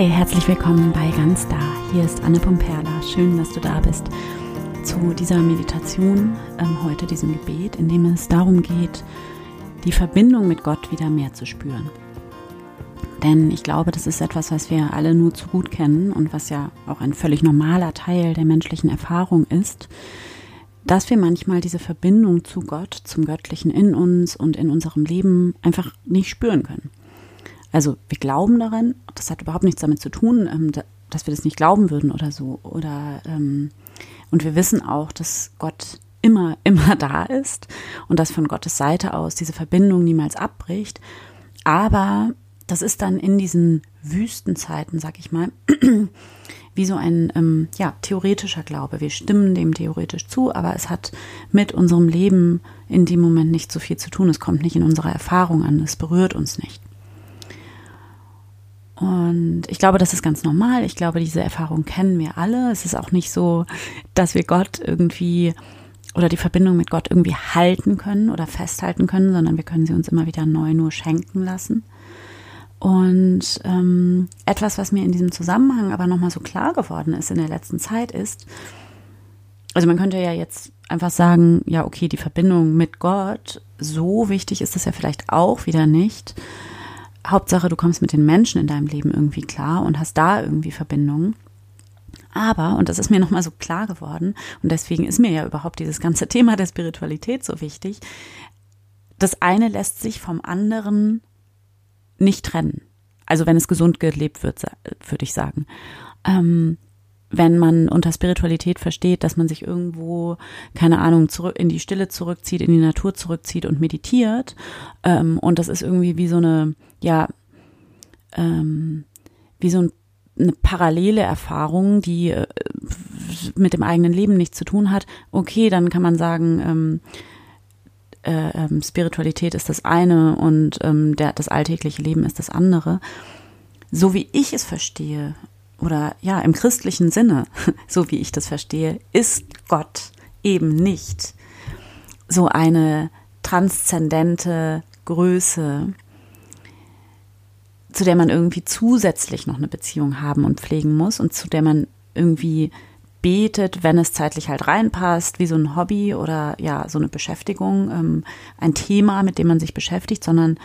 Hi, herzlich willkommen bei Ganz Da. Hier ist Anne Pomperla. Schön, dass du da bist zu dieser Meditation, ähm, heute diesem Gebet, in dem es darum geht, die Verbindung mit Gott wieder mehr zu spüren. Denn ich glaube, das ist etwas, was wir alle nur zu gut kennen und was ja auch ein völlig normaler Teil der menschlichen Erfahrung ist, dass wir manchmal diese Verbindung zu Gott, zum Göttlichen in uns und in unserem Leben einfach nicht spüren können. Also wir glauben daran, das hat überhaupt nichts damit zu tun, ähm, dass wir das nicht glauben würden oder so. Oder ähm, und wir wissen auch, dass Gott immer, immer da ist und dass von Gottes Seite aus diese Verbindung niemals abbricht. Aber das ist dann in diesen Wüstenzeiten, sag ich mal, wie so ein ähm, ja, theoretischer Glaube. Wir stimmen dem theoretisch zu, aber es hat mit unserem Leben in dem Moment nicht so viel zu tun. Es kommt nicht in unsere Erfahrung an, es berührt uns nicht. Und ich glaube, das ist ganz normal. Ich glaube, diese Erfahrung kennen wir alle. Es ist auch nicht so, dass wir Gott irgendwie oder die Verbindung mit Gott irgendwie halten können oder festhalten können, sondern wir können sie uns immer wieder neu nur schenken lassen. Und ähm, etwas, was mir in diesem Zusammenhang aber nochmal so klar geworden ist in der letzten Zeit, ist, also man könnte ja jetzt einfach sagen, ja, okay, die Verbindung mit Gott, so wichtig ist das ja vielleicht auch wieder nicht. Hauptsache, du kommst mit den Menschen in deinem Leben irgendwie klar und hast da irgendwie Verbindungen. Aber, und das ist mir nochmal so klar geworden, und deswegen ist mir ja überhaupt dieses ganze Thema der Spiritualität so wichtig, das eine lässt sich vom anderen nicht trennen. Also wenn es gesund gelebt wird, würde ich sagen. Ähm, wenn man unter Spiritualität versteht, dass man sich irgendwo, keine Ahnung, zurück in die Stille zurückzieht, in die Natur zurückzieht und meditiert. Ähm, und das ist irgendwie wie so eine, ja, ähm, wie so ein, eine parallele Erfahrung, die äh, mit dem eigenen Leben nichts zu tun hat. Okay, dann kann man sagen, ähm, äh, ähm, Spiritualität ist das eine und ähm, der, das alltägliche Leben ist das andere. So wie ich es verstehe, oder ja, im christlichen Sinne, so wie ich das verstehe, ist Gott eben nicht so eine transzendente Größe, zu der man irgendwie zusätzlich noch eine Beziehung haben und pflegen muss und zu der man irgendwie betet, wenn es zeitlich halt reinpasst, wie so ein Hobby oder ja, so eine Beschäftigung, ähm, ein Thema, mit dem man sich beschäftigt, sondern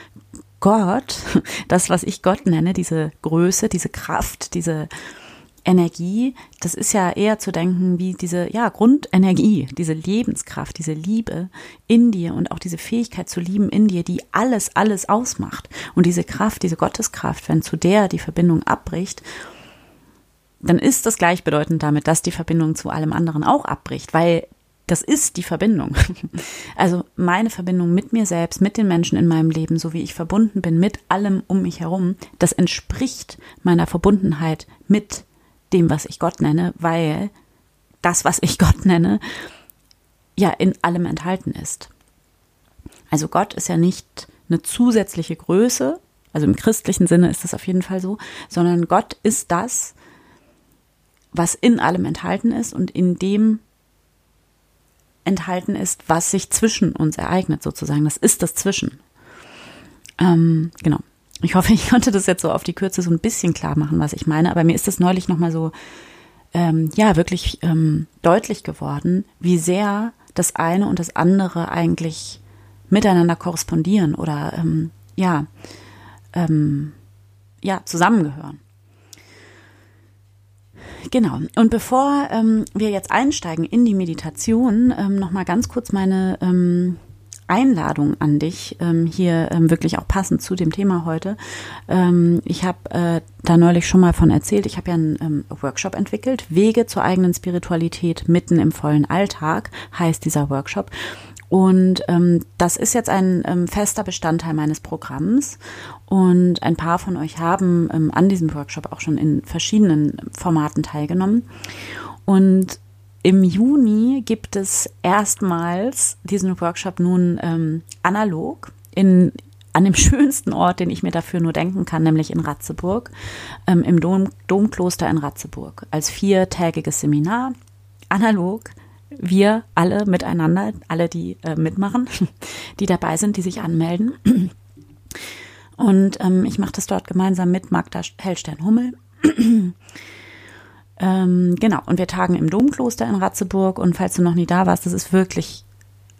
Gott, das, was ich Gott nenne, diese Größe, diese Kraft, diese Energie, das ist ja eher zu denken wie diese, ja, Grundenergie, diese Lebenskraft, diese Liebe in dir und auch diese Fähigkeit zu lieben in dir, die alles, alles ausmacht. Und diese Kraft, diese Gotteskraft, wenn zu der die Verbindung abbricht, dann ist das gleichbedeutend damit, dass die Verbindung zu allem anderen auch abbricht, weil das ist die Verbindung. Also meine Verbindung mit mir selbst, mit den Menschen in meinem Leben, so wie ich verbunden bin mit allem um mich herum, das entspricht meiner Verbundenheit mit dem, was ich Gott nenne, weil das, was ich Gott nenne, ja in allem enthalten ist. Also Gott ist ja nicht eine zusätzliche Größe, also im christlichen Sinne ist das auf jeden Fall so, sondern Gott ist das, was in allem enthalten ist und in dem enthalten ist, was sich zwischen uns ereignet, sozusagen. Das ist das Zwischen. Ähm, genau. Ich hoffe, ich konnte das jetzt so auf die Kürze so ein bisschen klar machen, was ich meine. Aber mir ist das neulich nochmal so, ähm, ja, wirklich ähm, deutlich geworden, wie sehr das eine und das andere eigentlich miteinander korrespondieren oder, ähm, ja, ähm, ja, zusammengehören. Genau. Und bevor ähm, wir jetzt einsteigen in die Meditation, ähm, noch mal ganz kurz meine ähm, Einladung an dich, ähm, hier ähm, wirklich auch passend zu dem Thema heute. Ähm, ich habe äh, da neulich schon mal von erzählt, ich habe ja einen ähm, Workshop entwickelt, Wege zur eigenen Spiritualität mitten im vollen Alltag heißt dieser Workshop. Und ähm, das ist jetzt ein ähm, fester Bestandteil meines Programms. Und ein paar von euch haben ähm, an diesem Workshop auch schon in verschiedenen Formaten teilgenommen. Und im Juni gibt es erstmals diesen Workshop nun ähm, analog in an dem schönsten Ort, den ich mir dafür nur denken kann, nämlich in Ratzeburg, ähm, im Dom, Domkloster in Ratzeburg, als viertägiges Seminar, analog, wir alle miteinander, alle, die äh, mitmachen, die dabei sind, die sich anmelden. Und ähm, ich mache das dort gemeinsam mit Magda Hellstern-Hummel. ähm, genau, und wir tagen im Domkloster in Ratzeburg und falls du noch nie da warst, das ist wirklich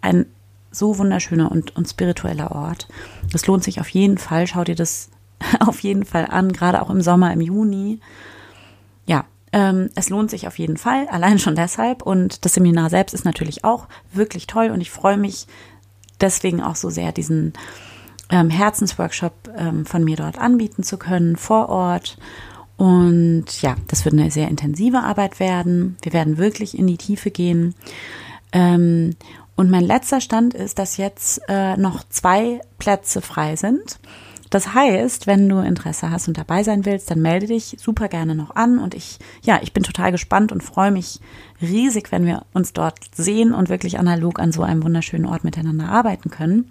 ein so wunderschöner und, und spiritueller Ort. Das lohnt sich auf jeden Fall. Schau dir das auf jeden Fall an, gerade auch im Sommer, im Juni. Ähm, es lohnt sich auf jeden Fall, allein schon deshalb. Und das Seminar selbst ist natürlich auch wirklich toll und ich freue mich deswegen auch so sehr, diesen ähm, Herzensworkshop ähm, von mir dort anbieten zu können, vor Ort. Und ja, das wird eine sehr intensive Arbeit werden. Wir werden wirklich in die Tiefe gehen. Ähm, und mein letzter Stand ist, dass jetzt äh, noch zwei Plätze frei sind. Das heißt, wenn du Interesse hast und dabei sein willst, dann melde dich super gerne noch an. Und ich, ja, ich bin total gespannt und freue mich riesig, wenn wir uns dort sehen und wirklich analog an so einem wunderschönen Ort miteinander arbeiten können.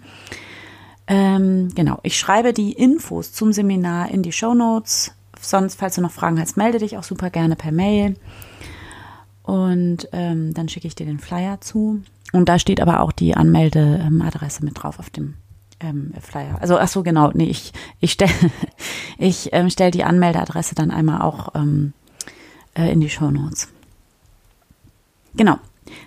Ähm, genau, ich schreibe die Infos zum Seminar in die Show Notes. Sonst, falls du noch Fragen hast, melde dich auch super gerne per Mail. Und ähm, dann schicke ich dir den Flyer zu. Und da steht aber auch die Anmeldeadresse mit drauf auf dem ähm, Flyer. Also ach so genau, nee, ich ich stelle ich ähm, stell die Anmeldeadresse dann einmal auch ähm, äh, in die Show Notes. Genau.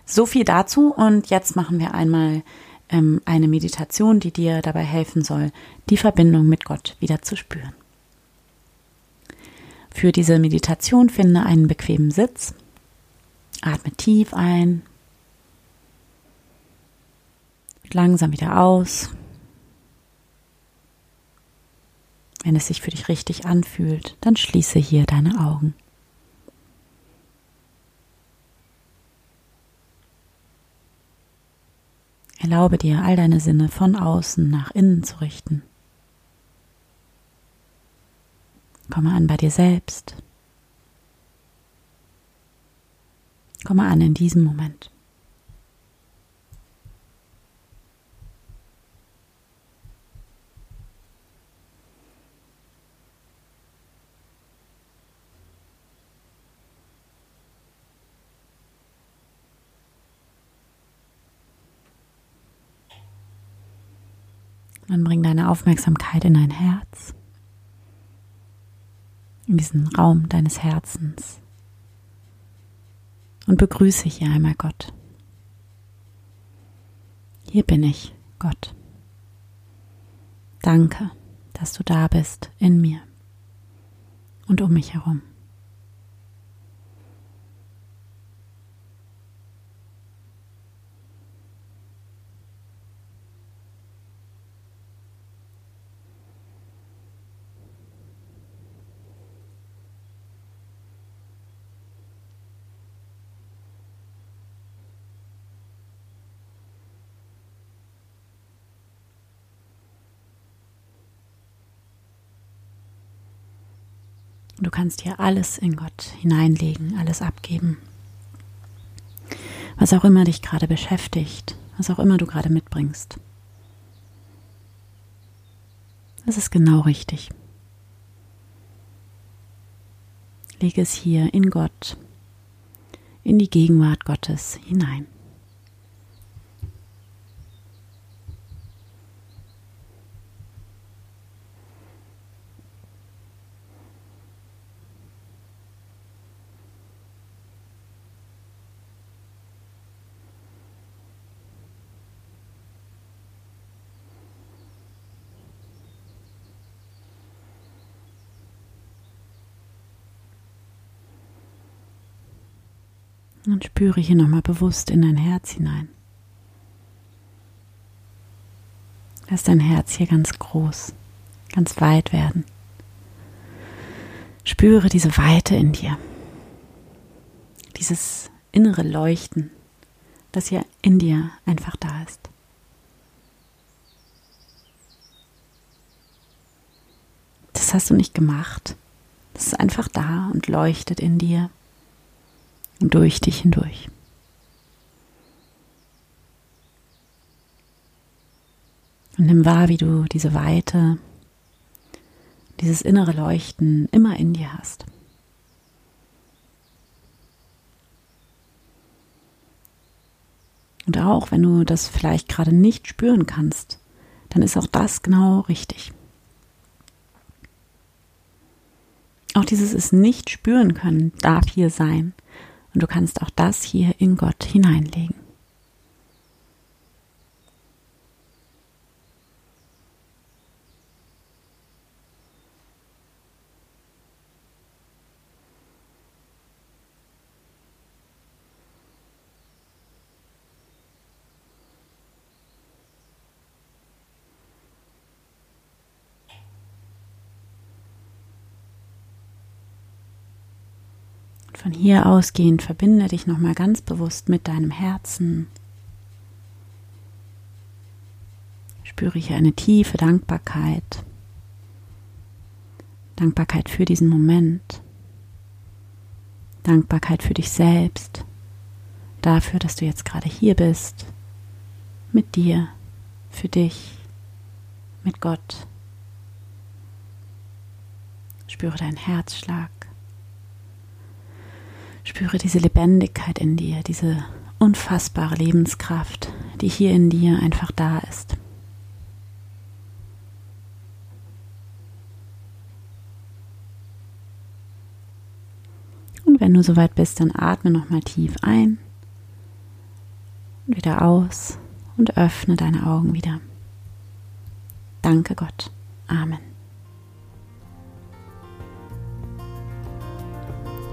So viel dazu und jetzt machen wir einmal ähm, eine Meditation, die dir dabei helfen soll, die Verbindung mit Gott wieder zu spüren. Für diese Meditation finde einen bequemen Sitz. Atme tief ein langsam wieder aus. Wenn es sich für dich richtig anfühlt, dann schließe hier deine Augen. Erlaube dir, all deine Sinne von außen nach innen zu richten. Komme an bei dir selbst. Komme an in diesem Moment. Dann bring deine Aufmerksamkeit in dein Herz, in diesen Raum deines Herzens und begrüße hier einmal Gott. Hier bin ich, Gott. Danke, dass du da bist in mir und um mich herum. Du kannst hier alles in Gott hineinlegen, alles abgeben. Was auch immer dich gerade beschäftigt, was auch immer du gerade mitbringst. Das ist genau richtig. Lege es hier in Gott, in die Gegenwart Gottes hinein. Und spüre hier nochmal bewusst in dein Herz hinein. Lass dein Herz hier ganz groß, ganz weit werden. Spüre diese Weite in dir. Dieses innere Leuchten, das hier in dir einfach da ist. Das hast du nicht gemacht. Das ist einfach da und leuchtet in dir und durch dich hindurch. Und nimm wahr, wie du diese Weite, dieses innere Leuchten immer in dir hast. Und auch wenn du das vielleicht gerade nicht spüren kannst, dann ist auch das genau richtig. Auch dieses es nicht spüren können darf hier sein. Und du kannst auch das hier in Gott hineinlegen. Von hier ausgehend verbinde dich nochmal ganz bewusst mit deinem Herzen. Spüre hier eine tiefe Dankbarkeit. Dankbarkeit für diesen Moment. Dankbarkeit für dich selbst. Dafür, dass du jetzt gerade hier bist. Mit dir. Für dich. Mit Gott. Spüre deinen Herzschlag. Spüre diese Lebendigkeit in dir, diese unfassbare Lebenskraft, die hier in dir einfach da ist. Und wenn du soweit bist, dann atme nochmal tief ein und wieder aus und öffne deine Augen wieder. Danke Gott. Amen.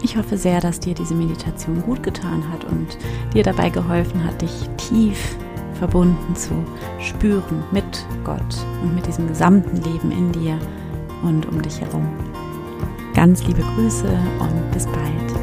Ich hoffe sehr, dass dir diese Meditation gut getan hat und dir dabei geholfen hat, dich tief verbunden zu spüren mit Gott und mit diesem gesamten Leben in dir und um dich herum. Ganz liebe Grüße und bis bald.